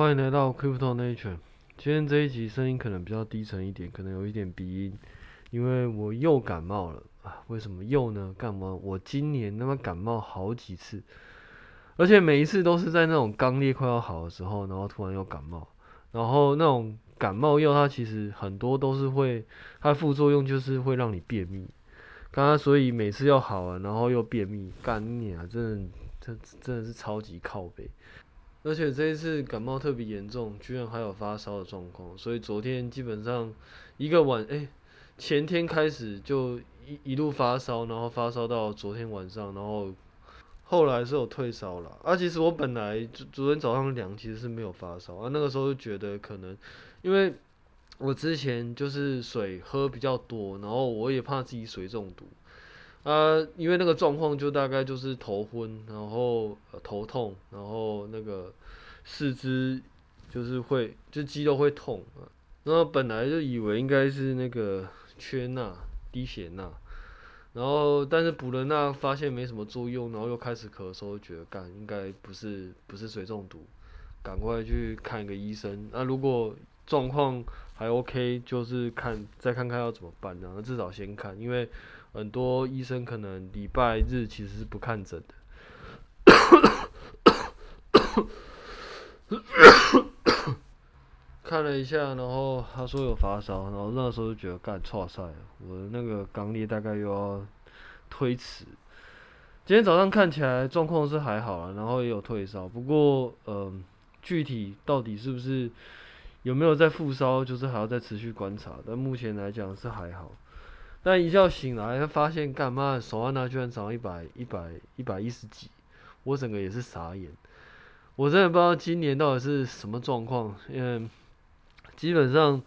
欢迎来到 Crypto Nature。今天这一集声音可能比较低沉一点，可能有一点鼻音，因为我又感冒了啊！为什么又呢？干嘛？我今年他妈感冒好几次，而且每一次都是在那种刚烈快要好的时候，然后突然又感冒。然后那种感冒药，它其实很多都是会，它副作用就是会让你便秘。刚刚所以每次要好了，然后又便秘，干你啊！真的，这真的是超级靠北。而且这一次感冒特别严重，居然还有发烧的状况，所以昨天基本上一个晚，哎、前天开始就一一路发烧，然后发烧到昨天晚上，然后后来是有退烧了。啊，其实我本来昨昨天早上量其实是没有发烧，啊，那个时候就觉得可能因为我之前就是水喝比较多，然后我也怕自己水中毒。啊，因为那个状况就大概就是头昏，然后、头痛，然后那个四肢就是会就肌肉会痛啊。然后本来就以为应该是那个缺钠、低血钠，然后但是补了钠发现没什么作用，然后又开始咳嗽，觉得干应该不是不是水中毒，赶快去看一个医生。那、如果状况还 OK，就是看再看看要怎么办，然后至少先看，因为。很多医生可能礼拜日其实是不看诊的，看了一下，然后他说有发烧，然后那时候就觉得干错赛了，我的那个肛裂大概又要推迟。今天早上看起来状况是还好了，然后也有退烧，不过嗯、呃，具体到底是不是有没有在复烧，就是还要再持续观察。但目前来讲是还好。但一觉醒来，发现干嘛？手按那居然涨到一百一百一百一十几，我整个也是傻眼。我真的不知道今年到底是什么状况，因为基本上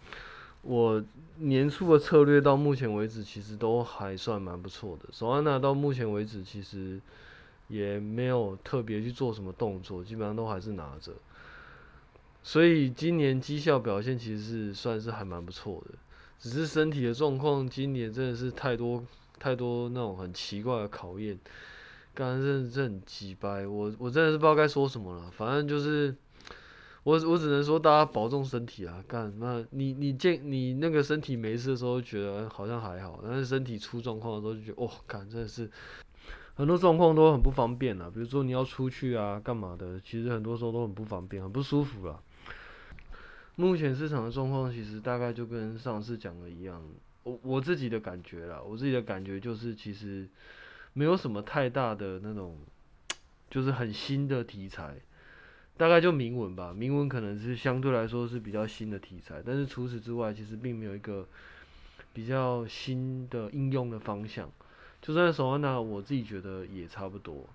我年初的策略到目前为止其实都还算蛮不错的。手按那到目前为止其实也没有特别去做什么动作，基本上都还是拿着。所以今年绩效表现其实是算是还蛮不错的。只是身体的状况，今年真的是太多太多那种很奇怪的考验，刚刚真的是很鸡掰，我我真的是不知道该说什么了。反正就是我我只能说大家保重身体啊！干那你你健你那个身体没事的时候觉得好像还好，但是身体出状况的时候就觉得哦，干真的是很多状况都很不方便啊。比如说你要出去啊，干嘛的，其实很多时候都很不方便，很不舒服了。目前市场的状况其实大概就跟上次讲的一样，我我自己的感觉啦，我自己的感觉就是其实没有什么太大的那种，就是很新的题材，大概就铭文吧，铭文可能是相对来说是比较新的题材，但是除此之外，其实并没有一个比较新的应用的方向。就算手环呢，我自己觉得也差不多，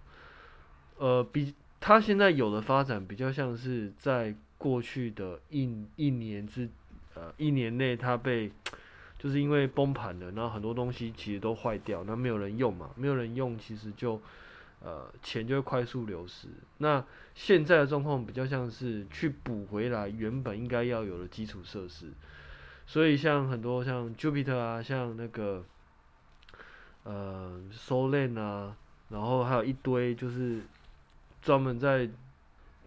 呃，比它现在有的发展比较像是在。过去的一一年之，呃，一年内它被，就是因为崩盘了，然后很多东西其实都坏掉，那没有人用嘛，没有人用，其实就，呃，钱就会快速流失。那现在的状况比较像是去补回来原本应该要有的基础设施，所以像很多像 Jupiter 啊，像那个，呃，Solana 啊，然后还有一堆就是专门在。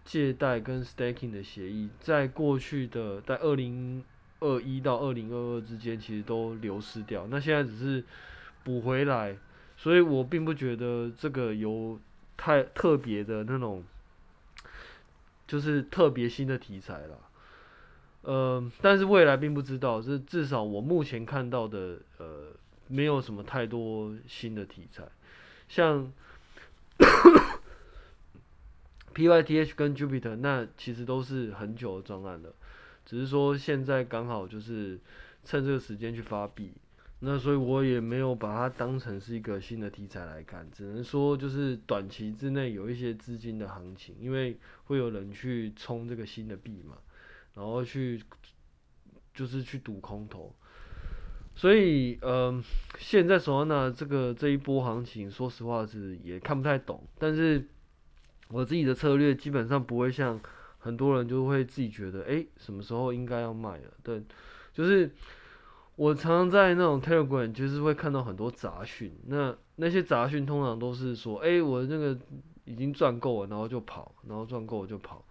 借贷跟 staking 的协议，在过去的在二零二一到二零二二之间，其实都流失掉。那现在只是补回来，所以我并不觉得这个有太特别的那种，就是特别新的题材了。呃，但是未来并不知道，是至少我目前看到的，呃，没有什么太多新的题材，像。PYTH 跟 Jupiter 那其实都是很久的专案了，只是说现在刚好就是趁这个时间去发币，那所以我也没有把它当成是一个新的题材来看，只能说就是短期之内有一些资金的行情，因为会有人去冲这个新的币嘛，然后去就是去赌空头，所以嗯、现在手上的这个这一波行情，说实话是也看不太懂，但是。我自己的策略基本上不会像很多人就会自己觉得，诶、欸，什么时候应该要卖了？对，就是我常常在那种 Telegram 就是会看到很多杂讯，那那些杂讯通常都是说，诶、欸，我那个已经赚够了，然后就跑，然后赚够了就跑。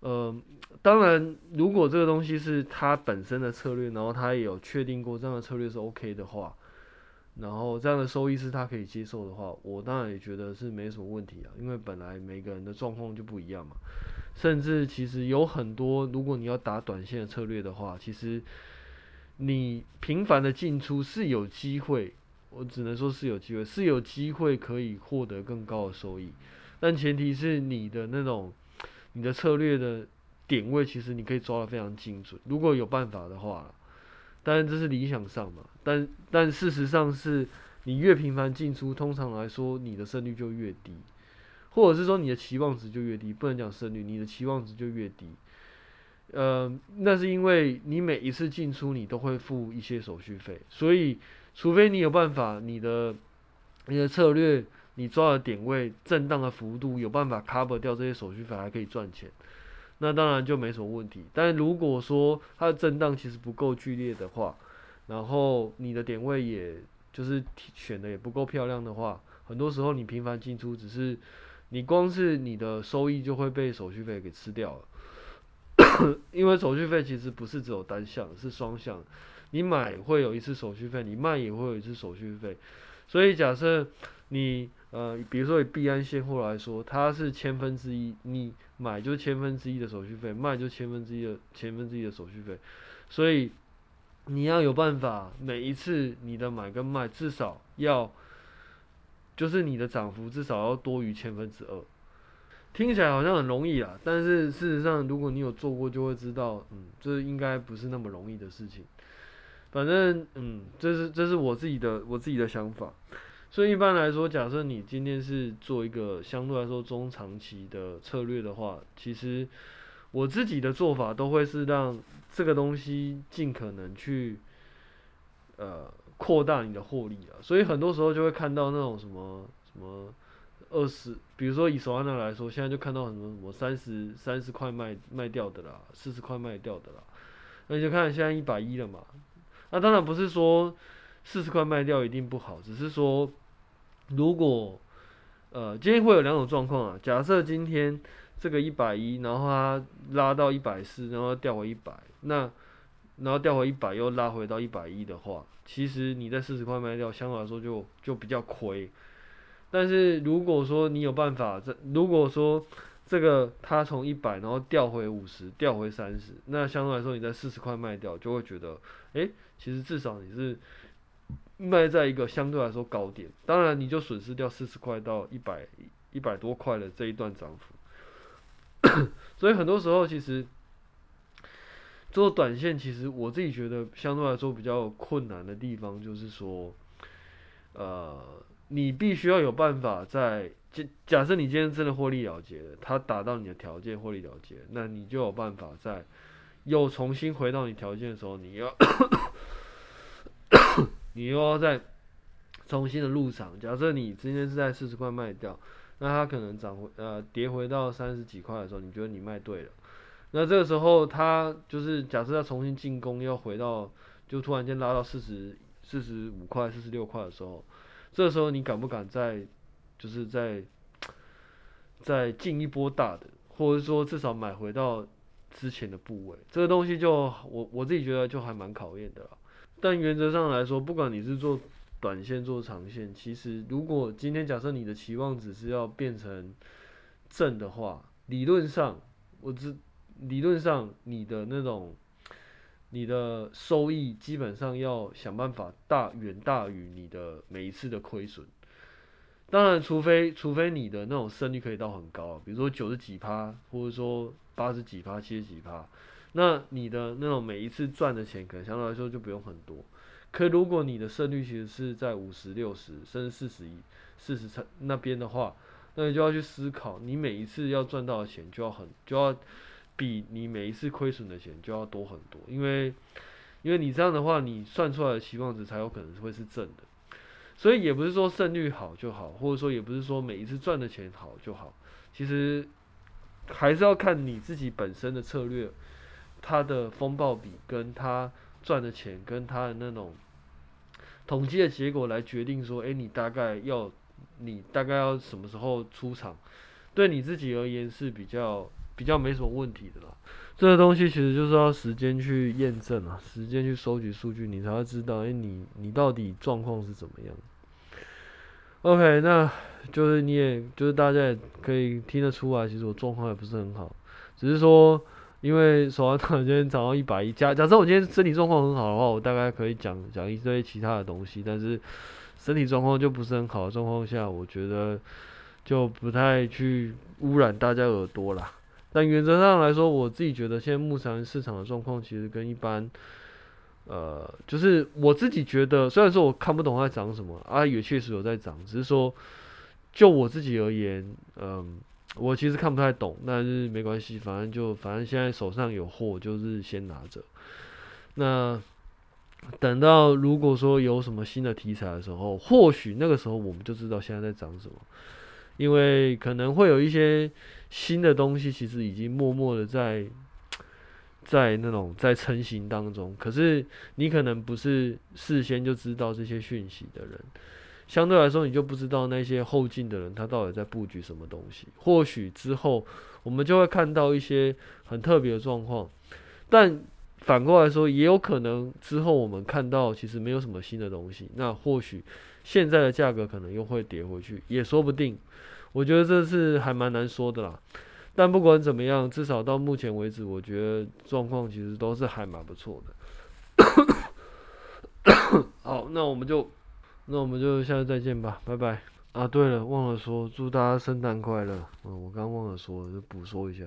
呃，当然，如果这个东西是他本身的策略，然后他也有确定过这样的策略是 OK 的话，然后这样的收益是他可以接受的话，我当然也觉得是没什么问题啊，因为本来每个人的状况就不一样嘛。甚至其实有很多，如果你要打短线的策略的话，其实你频繁的进出是有机会，我只能说是有机会，是有机会可以获得更高的收益，但前提是你的那种。你的策略的点位其实你可以抓得非常精准，如果有办法的话，当然这是理想上嘛，但但事实上是你越频繁进出，通常来说你的胜率就越低，或者是说你的期望值就越低，不能讲胜率，你的期望值就越低。呃，那是因为你每一次进出你都会付一些手续费，所以除非你有办法，你的你的策略。你抓的点位震荡的幅度有办法 cover 掉这些手续费，还可以赚钱，那当然就没什么问题。但如果说它的震荡其实不够剧烈的话，然后你的点位也就是选的也不够漂亮的话，很多时候你频繁进出，只是你光是你的收益就会被手续费给吃掉了。因为手续费其实不是只有单向，是双向。你买会有一次手续费，你卖也会有一次手续费。所以假设你呃，比如说以币安现货来说，它是千分之一，你买就千分之一的手续费，卖就千分之一的千分之一的手续费，所以你要有办法，每一次你的买跟卖至少要，就是你的涨幅至少要多于千分之二，听起来好像很容易啊，但是事实上如果你有做过，就会知道，嗯，这应该不是那么容易的事情。反正，嗯，这是这是我自己的我自己的想法。所以一般来说，假设你今天是做一个相对来说中长期的策略的话，其实我自己的做法都会是让这个东西尽可能去呃扩大你的获利啊。所以很多时候就会看到那种什么什么二十，比如说以手安娜来说，现在就看到什么什么三十三十块卖卖掉的啦，四十块卖掉的啦，那你就看现在一百一了嘛。那当然不是说。四十块卖掉一定不好，只是说，如果，呃，今天会有两种状况啊。假设今天这个一百一，然后它拉到一百四，然后掉回一百，那然后掉回一百又拉回到一百一的话，其实你在四十块卖掉，相对来说就就比较亏。但是如果说你有办法，这如果说这个它从一百然后掉回五十，掉回三十，那相对来说你在四十块卖掉，就会觉得，诶，其实至少你是。卖在一个相对来说高点，当然你就损失掉四十块到一百一百多块的这一段涨幅。所以很多时候其实做短线，其实我自己觉得相对来说比较困难的地方就是说，呃，你必须要有办法在假假设你今天真的获利了结了，它达到你的条件获利了结，那你就有办法在又重新回到你条件的时候，你要。你又要再重新的入场。假设你今天是在四十块卖掉，那它可能涨回呃跌回到三十几块的时候，你觉得你卖对了。那这个时候它就是假设要重新进攻，要回到就突然间拉到四十四十五块、四十六块的时候，这个时候你敢不敢再就是再再进一波大的，或者说至少买回到之前的部位？这个东西就我我自己觉得就还蛮考验的了。但原则上来说，不管你是做短线做长线，其实如果今天假设你的期望值是要变成正的话，理论上，我只理论上你的那种你的收益基本上要想办法大远大于你的每一次的亏损。当然，除非除非你的那种胜率可以到很高，比如说九十几趴，或者说八十几趴、七十几趴。那你的那种每一次赚的钱，可能相对来说就不用很多。可如果你的胜率其实是在五十、六十甚至四十一、四十层那边的话，那你就要去思考，你每一次要赚到的钱就要很，就要比你每一次亏损的钱就要多很多。因为，因为你这样的话，你算出来的期望值才有可能会是正的。所以也不是说胜率好就好，或者说也不是说每一次赚的钱好就好。其实还是要看你自己本身的策略。他的风暴比跟他赚的钱跟他的那种统计的结果来决定说，诶，你大概要你大概要什么时候出场，对你自己而言是比较比较没什么问题的啦。这个东西其实就是要时间去验证啊，时间去收集数据，你才会知道，哎、你你到底状况是怎么样。OK，那就是你也就是大家也可以听得出来，其实我状况也不是很好，只是说因为手环今天涨到一百一，假假设我今天身体状况很好的话，我大概可以讲讲一堆其他的东西，但是身体状况就不是很好的状况下，我觉得就不太去污染大家耳朵啦。但原则上来说，我自己觉得现在目前市场的状况其实跟一般。呃，就是我自己觉得，虽然说我看不懂它涨什么啊，也确实有在涨，只是说就我自己而言，嗯、我其实看不太懂，但是没关系，反正就反正现在手上有货，就是先拿着。那等到如果说有什么新的题材的时候，或许那个时候我们就知道现在在涨什么，因为可能会有一些新的东西，其实已经默默的在。在那种在成型当中，可是你可能不是事先就知道这些讯息的人，相对来说你就不知道那些后进的人他到底在布局什么东西。或许之后我们就会看到一些很特别的状况，但反过来说，也有可能之后我们看到其实没有什么新的东西，那或许现在的价格可能又会跌回去，也说不定。我觉得这是还蛮难说的啦。但不管怎么样，至少到目前为止，我觉得状况其实都是还蛮不错的。好，那我们就，那我们就下次再见吧，拜拜。啊，对了，忘了说，祝大家圣诞快乐。嗯，我刚忘了说，就补说一下。